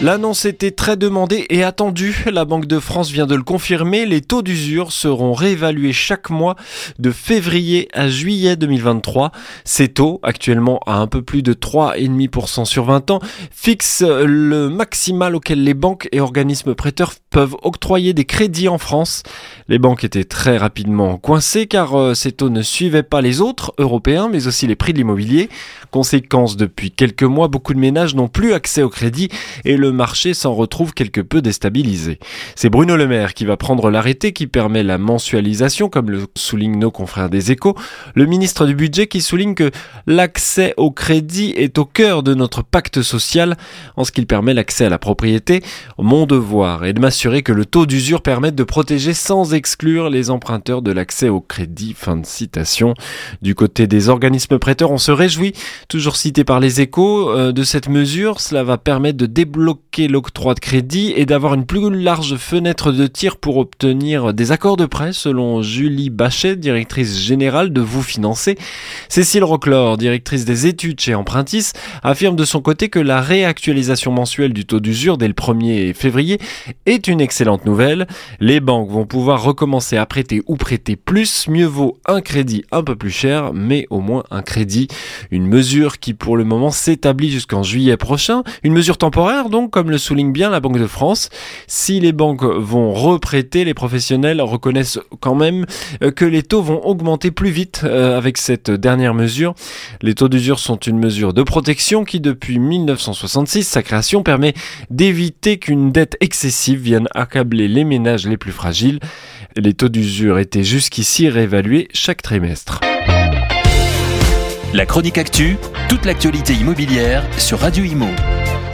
L'annonce était très demandée et attendue. La Banque de France vient de le confirmer. Les taux d'usure seront réévalués chaque mois de février à juillet 2023. Ces taux, actuellement à un peu plus de 3,5% sur 20 ans, fixent le maximal auquel les banques et organismes prêteurs peuvent octroyer des crédits en France. Les banques étaient très rapidement coincées car euh, ces taux ne suivaient pas les autres européens mais aussi les prix de l'immobilier. Conséquence, depuis quelques mois, beaucoup de ménages n'ont plus accès au crédit et le le marché s'en retrouve quelque peu déstabilisé. C'est Bruno Le Maire qui va prendre l'arrêté qui permet la mensualisation, comme le soulignent nos confrères des échos. Le ministre du Budget qui souligne que l'accès au crédit est au cœur de notre pacte social en ce qu'il permet l'accès à la propriété. Mon devoir est de m'assurer que le taux d'usure permette de protéger sans exclure les emprunteurs de l'accès au crédit. Fin de citation. Du côté des organismes prêteurs, on se réjouit, toujours cité par les échos, euh, de cette mesure. Cela va permettre de débloquer l'octroi de crédit et d'avoir une plus large fenêtre de tir pour obtenir des accords de prêt, selon Julie Bachet, directrice générale de Vous Financer. Cécile Roclor, directrice des études chez Empruntis, affirme de son côté que la réactualisation mensuelle du taux d'usure dès le 1er février est une excellente nouvelle. Les banques vont pouvoir recommencer à prêter ou prêter plus. Mieux vaut un crédit un peu plus cher, mais au moins un crédit. Une mesure qui pour le moment s'établit jusqu'en juillet prochain. Une mesure temporaire donc comme le souligne bien la Banque de France. Si les banques vont reprêter, les professionnels reconnaissent quand même euh, que les taux vont augmenter plus vite euh, avec cette dernière mesure. Les taux d'usure sont une mesure de protection qui, depuis 1966, sa création permet d'éviter qu'une dette excessive vienne accabler les ménages les plus fragiles. Les taux d'usure étaient jusqu'ici réévalués chaque trimestre. La chronique actu, toute l'actualité immobilière sur Radio Imo